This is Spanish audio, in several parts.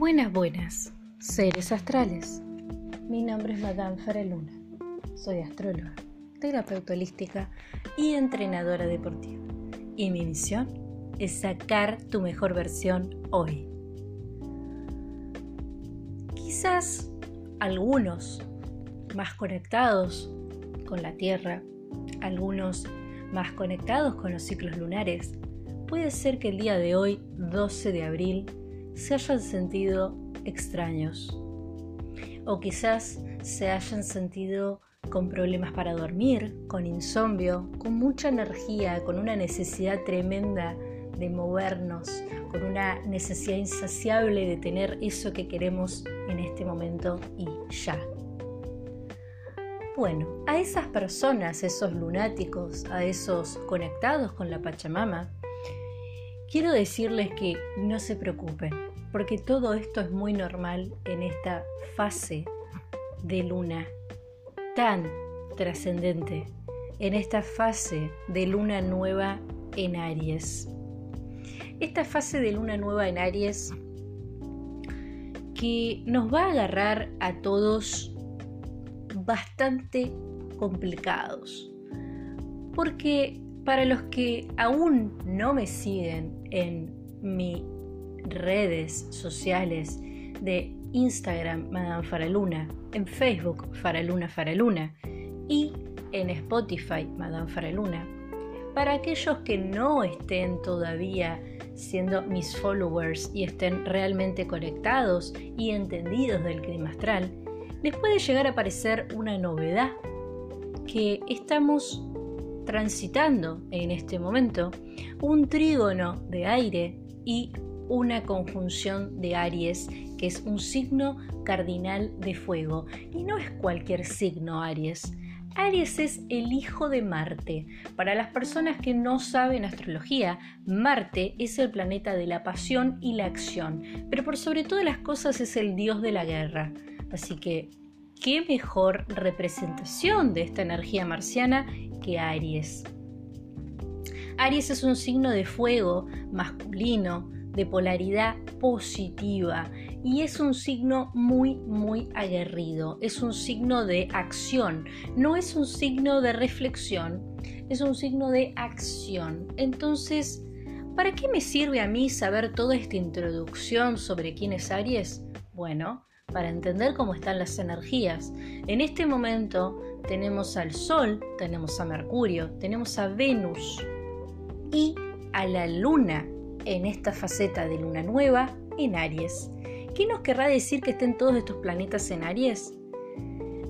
Buenas, buenas, seres astrales. Mi nombre es Madame Faraluna. Soy astróloga, terapeuta holística y entrenadora deportiva. Y mi misión es sacar tu mejor versión hoy. Quizás algunos más conectados con la Tierra, algunos más conectados con los ciclos lunares, puede ser que el día de hoy, 12 de abril, se hayan sentido extraños o quizás se hayan sentido con problemas para dormir, con insomnio, con mucha energía, con una necesidad tremenda de movernos, con una necesidad insaciable de tener eso que queremos en este momento y ya. Bueno, a esas personas, esos lunáticos, a esos conectados con la Pachamama, quiero decirles que no se preocupen, porque todo esto es muy normal en esta fase de luna tan trascendente, en esta fase de luna nueva en Aries. Esta fase de luna nueva en Aries que nos va a agarrar a todos bastante complicados. Porque para los que aún no me siguen en mi redes sociales de Instagram Madame Faraluna, en Facebook Faraluna Faraluna y en Spotify Madame Faraluna. Para aquellos que no estén todavía siendo mis followers y estén realmente conectados y entendidos del clima astral, les puede llegar a aparecer una novedad que estamos transitando en este momento, un trígono de aire y una conjunción de Aries, que es un signo cardinal de fuego. Y no es cualquier signo Aries. Aries es el hijo de Marte. Para las personas que no saben astrología, Marte es el planeta de la pasión y la acción, pero por sobre todas las cosas es el dios de la guerra. Así que, ¿qué mejor representación de esta energía marciana que Aries? Aries es un signo de fuego masculino, de polaridad positiva y es un signo muy muy aguerrido, es un signo de acción, no es un signo de reflexión, es un signo de acción. Entonces, ¿para qué me sirve a mí saber toda esta introducción sobre quién es Aries? Bueno, para entender cómo están las energías. En este momento tenemos al Sol, tenemos a Mercurio, tenemos a Venus y a la Luna en esta faceta de luna nueva en Aries. ¿Qué nos querrá decir que estén todos estos planetas en Aries?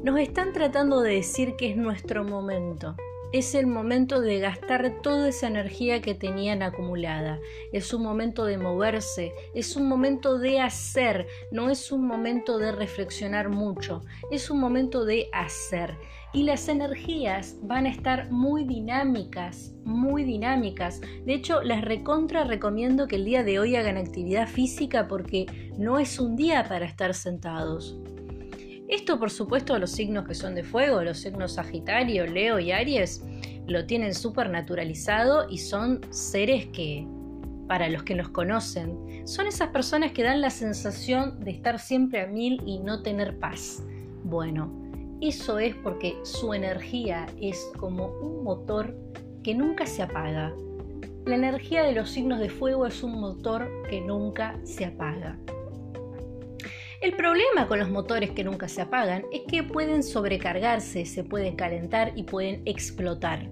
Nos están tratando de decir que es nuestro momento. Es el momento de gastar toda esa energía que tenían acumulada. Es un momento de moverse, es un momento de hacer, no es un momento de reflexionar mucho, es un momento de hacer y las energías van a estar muy dinámicas, muy dinámicas. De hecho, les recontra recomiendo que el día de hoy hagan actividad física porque no es un día para estar sentados. Esto, por supuesto, los signos que son de fuego, los signos Sagitario, Leo y Aries, lo tienen súper naturalizado y son seres que, para los que los conocen, son esas personas que dan la sensación de estar siempre a mil y no tener paz. Bueno, eso es porque su energía es como un motor que nunca se apaga. La energía de los signos de fuego es un motor que nunca se apaga. El problema con los motores que nunca se apagan es que pueden sobrecargarse, se pueden calentar y pueden explotar.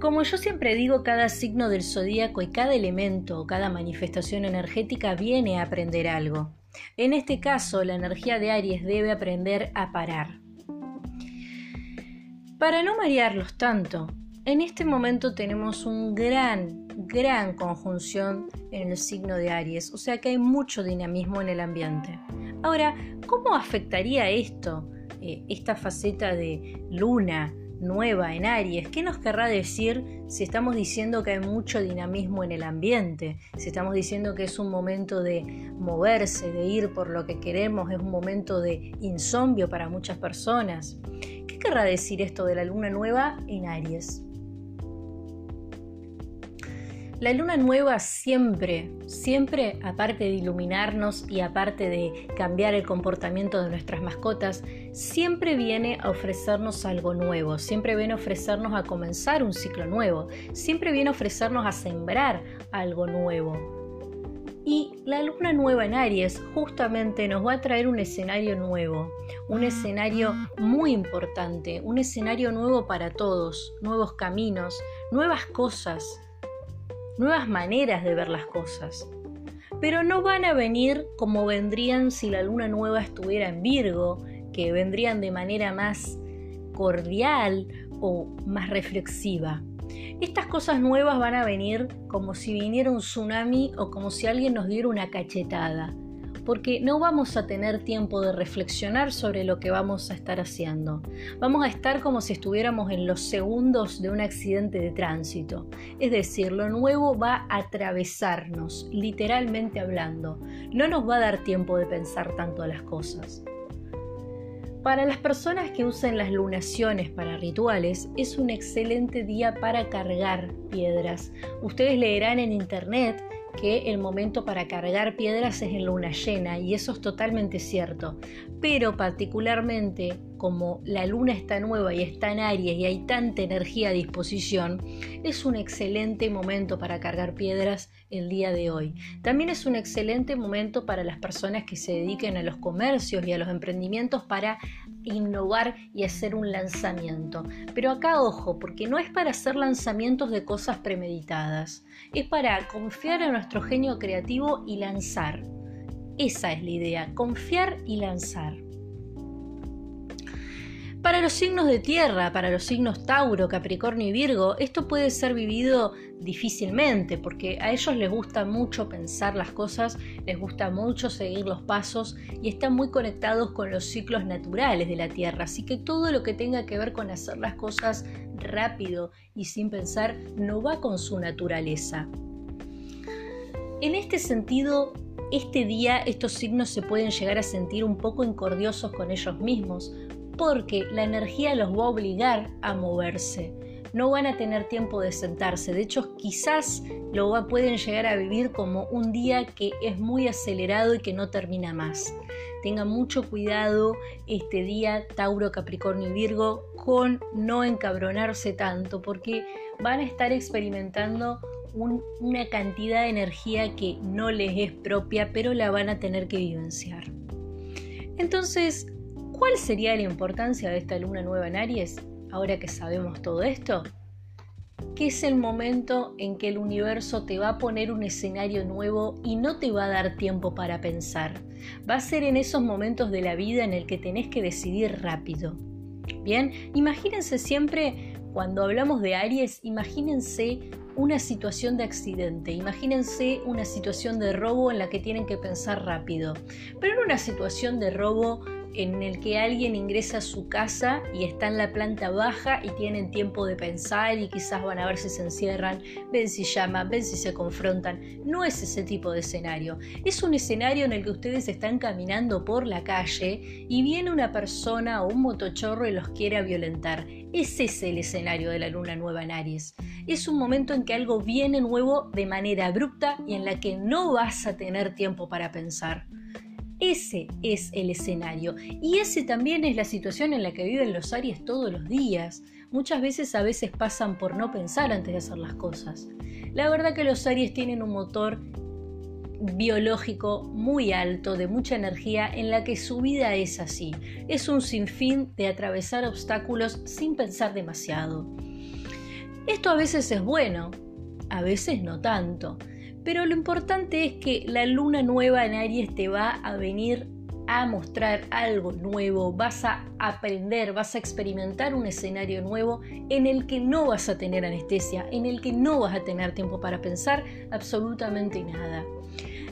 Como yo siempre digo, cada signo del zodíaco y cada elemento, cada manifestación energética viene a aprender algo. En este caso, la energía de Aries debe aprender a parar. Para no marearlos tanto, en este momento tenemos un gran, gran conjunción en el signo de Aries, o sea que hay mucho dinamismo en el ambiente. Ahora, ¿cómo afectaría esto, eh, esta faceta de luna, nueva en Aries. ¿Qué nos querrá decir si estamos diciendo que hay mucho dinamismo en el ambiente? Si estamos diciendo que es un momento de moverse, de ir por lo que queremos, es un momento de insomnio para muchas personas. ¿Qué querrá decir esto de la luna nueva en Aries? La luna nueva siempre, siempre, aparte de iluminarnos y aparte de cambiar el comportamiento de nuestras mascotas, siempre viene a ofrecernos algo nuevo, siempre viene a ofrecernos a comenzar un ciclo nuevo, siempre viene a ofrecernos a sembrar algo nuevo. Y la luna nueva en Aries justamente nos va a traer un escenario nuevo, un escenario muy importante, un escenario nuevo para todos, nuevos caminos, nuevas cosas, nuevas maneras de ver las cosas. Pero no van a venir como vendrían si la luna nueva estuviera en Virgo, que vendrían de manera más cordial o más reflexiva. Estas cosas nuevas van a venir como si viniera un tsunami o como si alguien nos diera una cachetada porque no vamos a tener tiempo de reflexionar sobre lo que vamos a estar haciendo. Vamos a estar como si estuviéramos en los segundos de un accidente de tránsito. Es decir, lo nuevo va a atravesarnos, literalmente hablando. No nos va a dar tiempo de pensar tanto las cosas. Para las personas que usan las lunaciones para rituales, es un excelente día para cargar piedras. Ustedes leerán en internet que el momento para cargar piedras es en luna llena y eso es totalmente cierto. Pero particularmente como la luna está nueva y está en Aries y hay tanta energía a disposición, es un excelente momento para cargar piedras el día de hoy. También es un excelente momento para las personas que se dediquen a los comercios y a los emprendimientos para innovar y hacer un lanzamiento. Pero acá ojo, porque no es para hacer lanzamientos de cosas premeditadas, es para confiar en nuestro genio creativo y lanzar. Esa es la idea, confiar y lanzar. Para los signos de tierra, para los signos Tauro, Capricornio y Virgo, esto puede ser vivido difícilmente porque a ellos les gusta mucho pensar las cosas, les gusta mucho seguir los pasos y están muy conectados con los ciclos naturales de la tierra. Así que todo lo que tenga que ver con hacer las cosas rápido y sin pensar no va con su naturaleza. En este sentido, este día estos signos se pueden llegar a sentir un poco incordiosos con ellos mismos, porque la energía los va a obligar a moverse. No van a tener tiempo de sentarse. De hecho, quizás lo pueden llegar a vivir como un día que es muy acelerado y que no termina más. Tengan mucho cuidado este día, Tauro, Capricornio y Virgo, con no encabronarse tanto, porque van a estar experimentando una cantidad de energía que no les es propia, pero la van a tener que vivenciar. Entonces, ¿Cuál sería la importancia de esta luna nueva en Aries, ahora que sabemos todo esto? Que es el momento en que el universo te va a poner un escenario nuevo y no te va a dar tiempo para pensar. Va a ser en esos momentos de la vida en el que tenés que decidir rápido. Bien, imagínense siempre, cuando hablamos de Aries, imagínense una situación de accidente, imagínense una situación de robo en la que tienen que pensar rápido, pero no una situación de robo en el que alguien ingresa a su casa y está en la planta baja y tienen tiempo de pensar y quizás van a ver si se encierran, ven si llaman, ven si se confrontan. No es ese tipo de escenario. Es un escenario en el que ustedes están caminando por la calle y viene una persona o un motochorro y los quiere violentar. Ese es el escenario de la luna nueva en Aries. Es un momento en que algo viene nuevo de manera abrupta y en la que no vas a tener tiempo para pensar. Ese es el escenario y ese también es la situación en la que viven los Aries todos los días. Muchas veces a veces pasan por no pensar antes de hacer las cosas. La verdad que los Aries tienen un motor biológico muy alto, de mucha energía, en la que su vida es así. Es un sinfín de atravesar obstáculos sin pensar demasiado. Esto a veces es bueno, a veces no tanto. Pero lo importante es que la luna nueva en Aries te va a venir a mostrar algo nuevo, vas a aprender, vas a experimentar un escenario nuevo en el que no vas a tener anestesia, en el que no vas a tener tiempo para pensar absolutamente nada.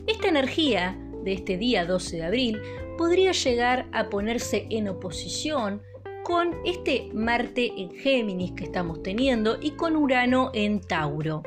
Esta energía de este día 12 de abril podría llegar a ponerse en oposición con este Marte en Géminis que estamos teniendo y con Urano en Tauro.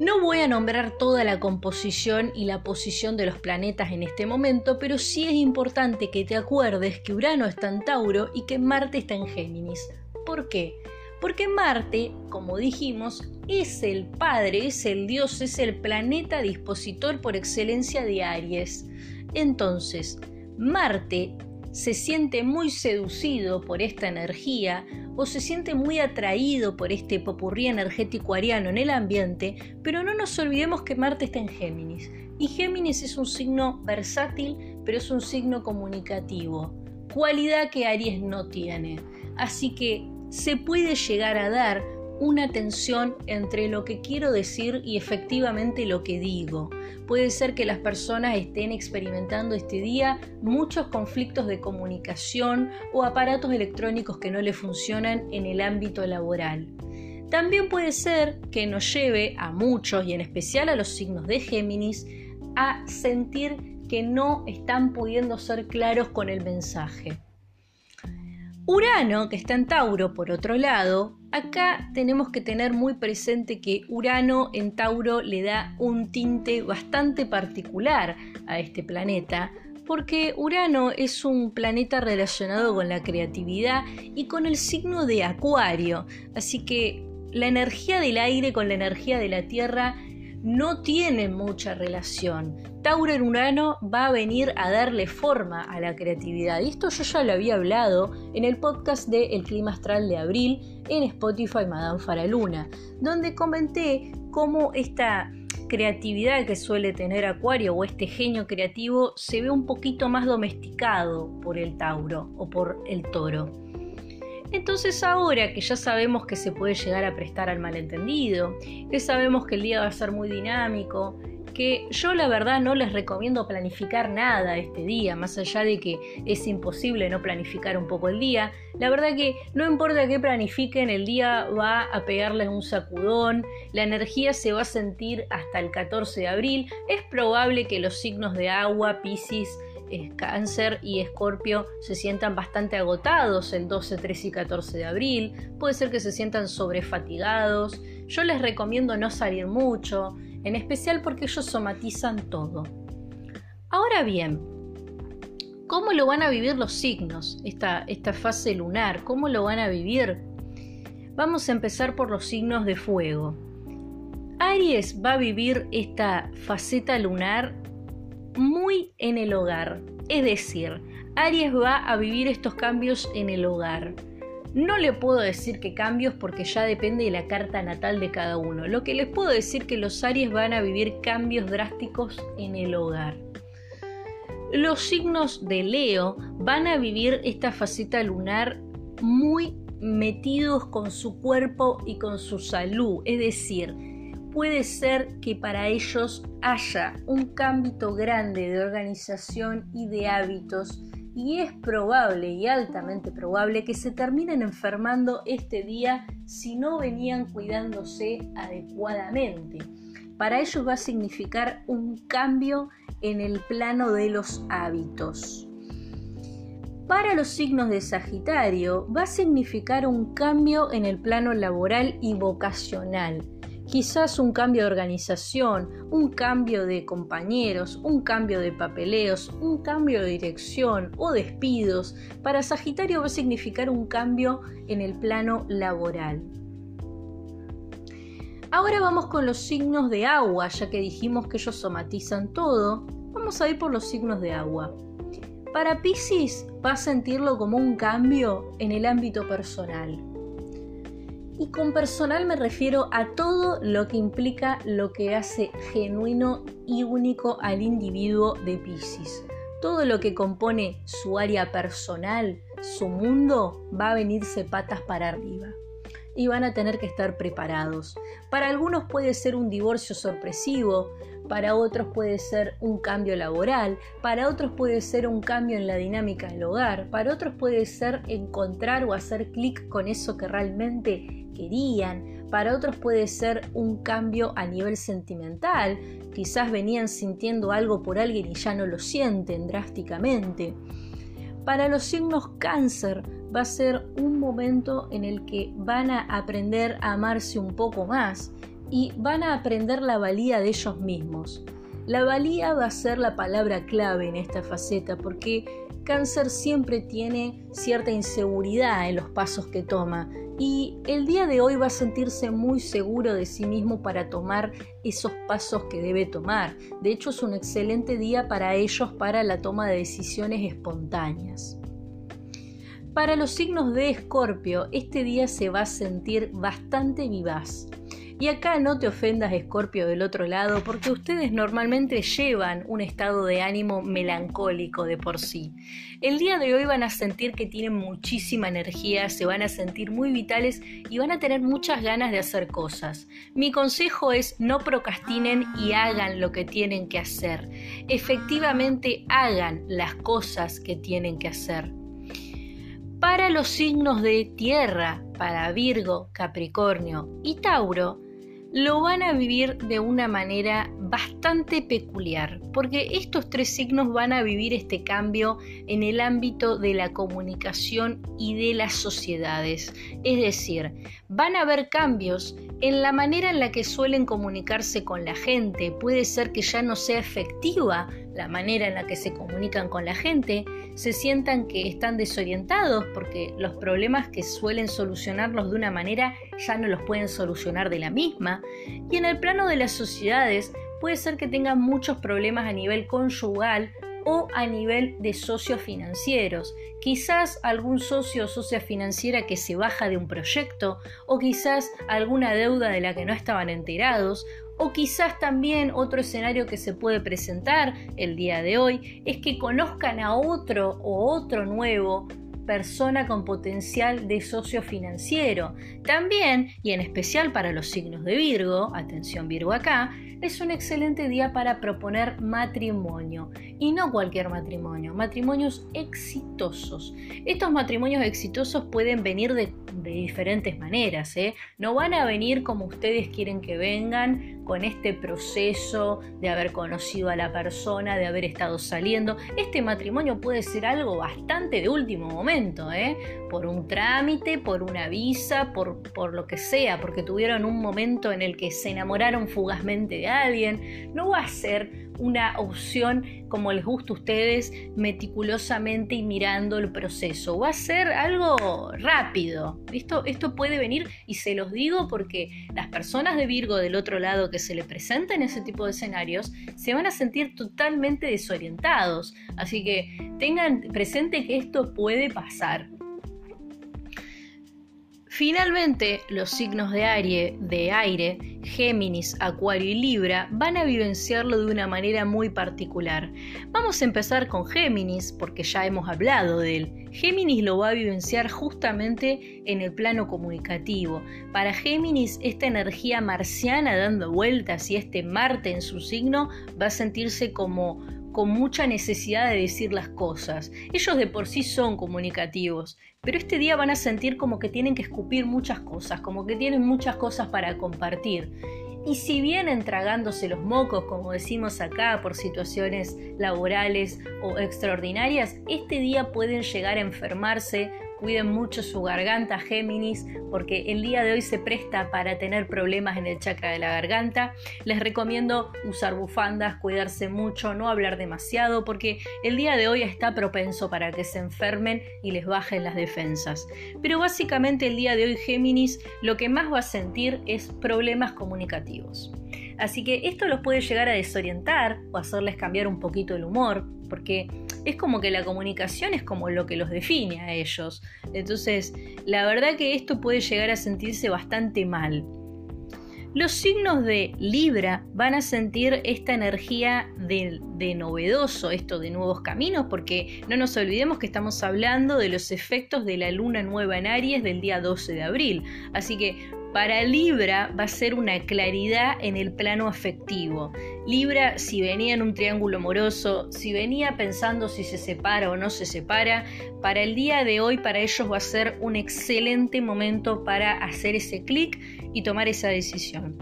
No voy a nombrar toda la composición y la posición de los planetas en este momento, pero sí es importante que te acuerdes que Urano está en Tauro y que Marte está en Géminis. ¿Por qué? Porque Marte, como dijimos, es el padre, es el dios, es el planeta dispositor por excelencia de Aries. Entonces, Marte se siente muy seducido por esta energía o se siente muy atraído por este popurrí energético ariano en el ambiente, pero no nos olvidemos que Marte está en Géminis. Y Géminis es un signo versátil, pero es un signo comunicativo, cualidad que Aries no tiene. Así que se puede llegar a dar una tensión entre lo que quiero decir y efectivamente lo que digo. Puede ser que las personas estén experimentando este día muchos conflictos de comunicación o aparatos electrónicos que no le funcionan en el ámbito laboral. También puede ser que nos lleve a muchos y en especial a los signos de Géminis a sentir que no están pudiendo ser claros con el mensaje. Urano, que está en Tauro por otro lado, acá tenemos que tener muy presente que Urano en Tauro le da un tinte bastante particular a este planeta, porque Urano es un planeta relacionado con la creatividad y con el signo de Acuario, así que la energía del aire con la energía de la Tierra no tienen mucha relación. Tauro en Urano va a venir a darle forma a la creatividad. Y esto yo ya lo había hablado en el podcast de El Clima Astral de Abril en Spotify Madame Faraluna, donde comenté cómo esta creatividad que suele tener Acuario o este genio creativo se ve un poquito más domesticado por el Tauro o por el Toro. Entonces ahora que ya sabemos que se puede llegar a prestar al malentendido, que sabemos que el día va a ser muy dinámico, que yo la verdad no les recomiendo planificar nada este día, más allá de que es imposible no planificar un poco el día, la verdad que no importa qué planifiquen, el día va a pegarles un sacudón, la energía se va a sentir hasta el 14 de abril, es probable que los signos de agua, Cáncer y Escorpio se sientan bastante agotados el 12, 13 y 14 de abril. Puede ser que se sientan sobrefatigados. Yo les recomiendo no salir mucho, en especial porque ellos somatizan todo. Ahora bien, ¿cómo lo van a vivir los signos, esta, esta fase lunar? ¿Cómo lo van a vivir? Vamos a empezar por los signos de fuego. Aries va a vivir esta faceta lunar muy en el hogar. Es decir, Aries va a vivir estos cambios en el hogar. No le puedo decir que cambios porque ya depende de la carta natal de cada uno. Lo que les puedo decir que los Aries van a vivir cambios drásticos en el hogar. Los signos de Leo van a vivir esta faceta lunar muy metidos con su cuerpo y con su salud, es decir, puede ser que para ellos haya un cambio grande de organización y de hábitos y es probable y altamente probable que se terminen enfermando este día si no venían cuidándose adecuadamente. Para ellos va a significar un cambio en el plano de los hábitos. Para los signos de Sagitario va a significar un cambio en el plano laboral y vocacional quizás un cambio de organización, un cambio de compañeros, un cambio de papeleos, un cambio de dirección o despidos, para Sagitario va a significar un cambio en el plano laboral. Ahora vamos con los signos de agua, ya que dijimos que ellos somatizan todo, vamos a ir por los signos de agua. Para Pisces va a sentirlo como un cambio en el ámbito personal y con personal me refiero a todo lo que implica lo que hace genuino y único al individuo de Pisces. Todo lo que compone su área personal, su mundo, va a venirse patas para arriba. Y van a tener que estar preparados. Para algunos puede ser un divorcio sorpresivo, para otros puede ser un cambio laboral, para otros puede ser un cambio en la dinámica del hogar, para otros puede ser encontrar o hacer clic con eso que realmente querían, para otros puede ser un cambio a nivel sentimental, quizás venían sintiendo algo por alguien y ya no lo sienten drásticamente. Para los signos cáncer va a ser un momento en el que van a aprender a amarse un poco más, y van a aprender la valía de ellos mismos. La valía va a ser la palabra clave en esta faceta porque cáncer siempre tiene cierta inseguridad en los pasos que toma, y el día de hoy va a sentirse muy seguro de sí mismo para tomar esos pasos que debe tomar. De hecho, es un excelente día para ellos para la toma de decisiones espontáneas. Para los signos de Escorpio, este día se va a sentir bastante vivaz. Y acá no te ofendas, Escorpio, del otro lado, porque ustedes normalmente llevan un estado de ánimo melancólico de por sí. El día de hoy van a sentir que tienen muchísima energía, se van a sentir muy vitales y van a tener muchas ganas de hacer cosas. Mi consejo es no procrastinen y hagan lo que tienen que hacer. Efectivamente, hagan las cosas que tienen que hacer. Para los signos de tierra, para Virgo, Capricornio y Tauro, lo van a vivir de una manera bastante peculiar, porque estos tres signos van a vivir este cambio en el ámbito de la comunicación y de las sociedades. Es decir, van a haber cambios en la manera en la que suelen comunicarse con la gente. Puede ser que ya no sea efectiva la manera en la que se comunican con la gente, se sientan que están desorientados porque los problemas que suelen solucionarlos de una manera ya no los pueden solucionar de la misma. Y en el plano de las sociedades puede ser que tengan muchos problemas a nivel conyugal o a nivel de socios financieros. Quizás algún socio o socia financiera que se baja de un proyecto o quizás alguna deuda de la que no estaban enterados o quizás también otro escenario que se puede presentar el día de hoy es que conozcan a otro o otro nuevo persona con potencial de socio financiero. También, y en especial para los signos de Virgo, atención Virgo acá, es un excelente día para proponer matrimonio. Y no cualquier matrimonio, matrimonios exitosos. Estos matrimonios exitosos pueden venir de, diferentes maneras. ¿eh? No van a venir como ustedes quieren que vengan, con este proceso de haber conocido a la persona, de haber estado saliendo. Este matrimonio puede ser algo bastante de último momento, ¿eh? por un trámite, por una visa, por, por lo que sea, porque tuvieron un momento en el que se enamoraron fugazmente de alguien. No va a ser una opción como les gusta a ustedes, meticulosamente y mirando el proceso. Va a ser algo rápido. Esto, esto puede venir y se los digo porque las personas de Virgo del otro lado que se le presenten ese tipo de escenarios se van a sentir totalmente desorientados. Así que tengan presente que esto puede pasar. Finalmente, los signos de aire, de aire, Géminis, Acuario y Libra, van a vivenciarlo de una manera muy particular. Vamos a empezar con Géminis, porque ya hemos hablado de él. Géminis lo va a vivenciar justamente en el plano comunicativo. Para Géminis, esta energía marciana dando vueltas y este Marte en su signo va a sentirse como con mucha necesidad de decir las cosas. Ellos de por sí son comunicativos, pero este día van a sentir como que tienen que escupir muchas cosas, como que tienen muchas cosas para compartir. Y si vienen tragándose los mocos, como decimos acá, por situaciones laborales o extraordinarias, este día pueden llegar a enfermarse Cuiden mucho su garganta, Géminis, porque el día de hoy se presta para tener problemas en el chakra de la garganta. Les recomiendo usar bufandas, cuidarse mucho, no hablar demasiado, porque el día de hoy está propenso para que se enfermen y les bajen las defensas. Pero básicamente el día de hoy, Géminis, lo que más va a sentir es problemas comunicativos. Así que esto los puede llegar a desorientar o hacerles cambiar un poquito el humor, porque es como que la comunicación es como lo que los define a ellos. Entonces, la verdad que esto puede llegar a sentirse bastante mal. Los signos de Libra van a sentir esta energía de, novedoso, esto de nuevos caminos, porque no nos olvidemos que estamos hablando de los efectos de la luna nueva en Aries del día 12 de abril. Así que para Libra va a ser una claridad en el plano afectivo. Libra, si venía en un triángulo amoroso, si venía pensando si se separa o no se separa, para el día de hoy para ellos va a ser un excelente momento para hacer ese clic y tomar esa decisión.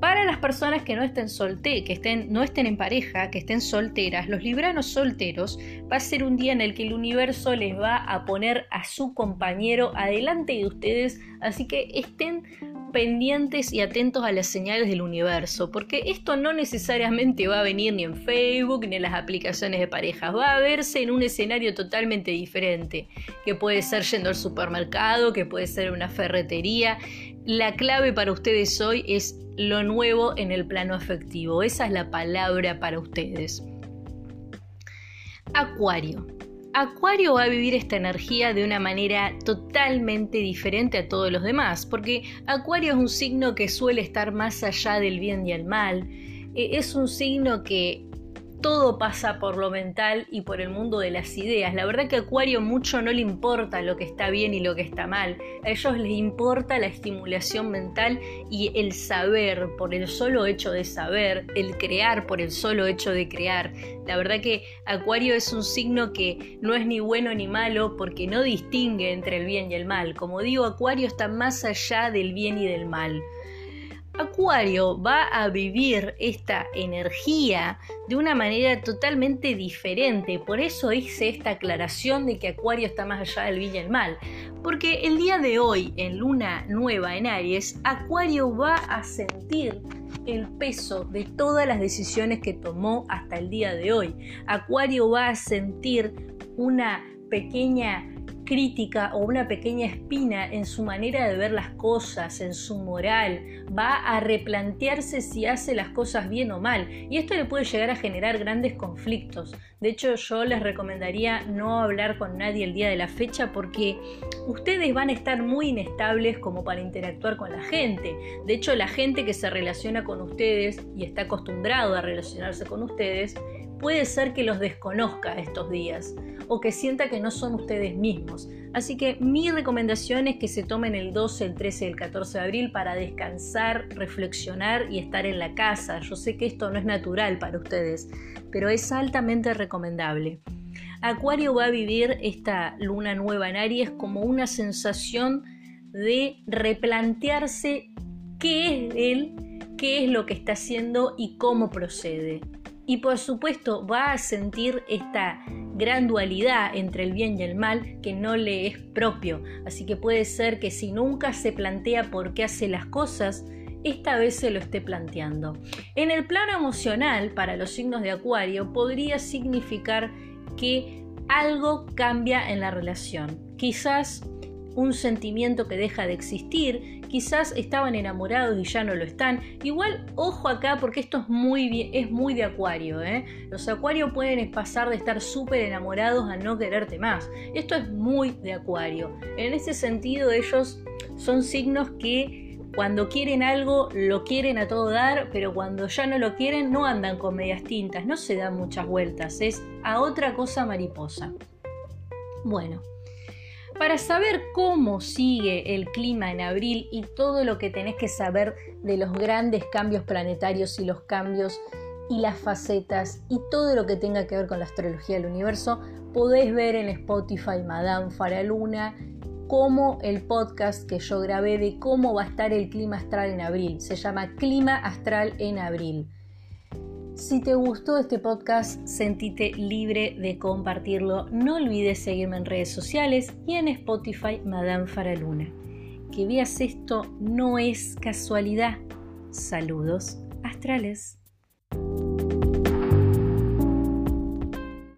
Para las personas que no estén solteras, que estén, no estén en pareja, que estén solteras, los libranos solteros, va a ser un día en el que el universo les va a poner a su compañero adelante de ustedes, así que estén pendientes y atentos a las señales del universo, porque esto no necesariamente va a venir ni en Facebook ni en las aplicaciones de parejas, va a verse en un escenario totalmente diferente, que puede ser yendo al supermercado, que puede ser una ferretería. La clave para ustedes hoy es lo nuevo en el plano afectivo, esa es la palabra para ustedes. Acuario. Acuario va a vivir esta energía de una manera totalmente diferente a todos los demás, porque Acuario es un signo que suele estar más allá del bien y el mal, e, es un signo que todo pasa por lo mental y por el mundo de las ideas. La verdad que a Acuario mucho no le importa lo que está bien y lo que está mal. A ellos les importa la estimulación mental y el saber por el solo hecho de saber, el crear por el solo hecho de crear. La verdad que Acuario es un signo que no es ni bueno ni malo porque no distingue entre el bien y el mal. Como digo, Acuario está más allá del bien y del mal. Acuario va a vivir esta energía de una manera totalmente diferente. Por eso hice esta aclaración de que Acuario está más allá del bien y el mal. Porque el día de hoy, en luna nueva en Aries, Acuario va a sentir el peso de todas las decisiones que tomó hasta el día de hoy. Acuario va a sentir una pequeña crítica o una pequeña espina en su manera de ver las cosas, en su moral, va a replantearse si hace las cosas bien o mal. Y esto le puede llegar a generar grandes conflictos. De hecho, yo les recomendaría no hablar con nadie el día de la fecha porque ustedes van a estar muy inestables como para interactuar con la gente. De hecho, la gente que se relaciona con ustedes y está acostumbrado a relacionarse con ustedes, puede ser que los desconozca estos días o que sienta que no son ustedes mismos. Así que mi recomendación es que se tomen el 12, el 13 y el 14 de abril para descansar, reflexionar y estar en la casa. Yo sé que esto no es natural para ustedes, pero es altamente recomendable. Acuario va a vivir esta luna nueva en Aries como una sensación de replantearse qué es él, qué es lo que está haciendo y cómo procede y por supuesto va a sentir esta gran dualidad entre el bien y el mal que no le es propio. Así que puede ser que si nunca se plantea por qué hace las cosas, esta vez se lo esté planteando. En el plano emocional, para los signos de Acuario, podría significar que algo cambia en la relación. Quizás un sentimiento que deja de existir, quizás estaban enamorados y ya no lo están. Igual, ojo acá porque esto es muy, es muy de acuario. ¿eh? Los acuarios pueden pasar de estar súper enamorados a no quererte más. Esto es muy de acuario. En ese sentido, ellos son signos que cuando quieren algo lo quieren a todo dar, pero cuando ya no lo quieren no andan con medias tintas, no se dan muchas vueltas, es a otra cosa mariposa. Bueno, para saber cómo sigue el clima en abril y todo lo que tenés que saber de los grandes cambios planetarios y los cambios y las facetas y todo lo que tenga que ver con la astrología del universo, podés ver en Spotify Madame Faraluna como el podcast que yo grabé de cómo va a estar el clima astral en abril. Se llama Clima Astral en Abril. Si te gustó este podcast, sentite libre de compartirlo. No olvides seguirme en redes sociales y en Spotify Madame Faraluna. Que veas esto no es casualidad. Saludos astrales.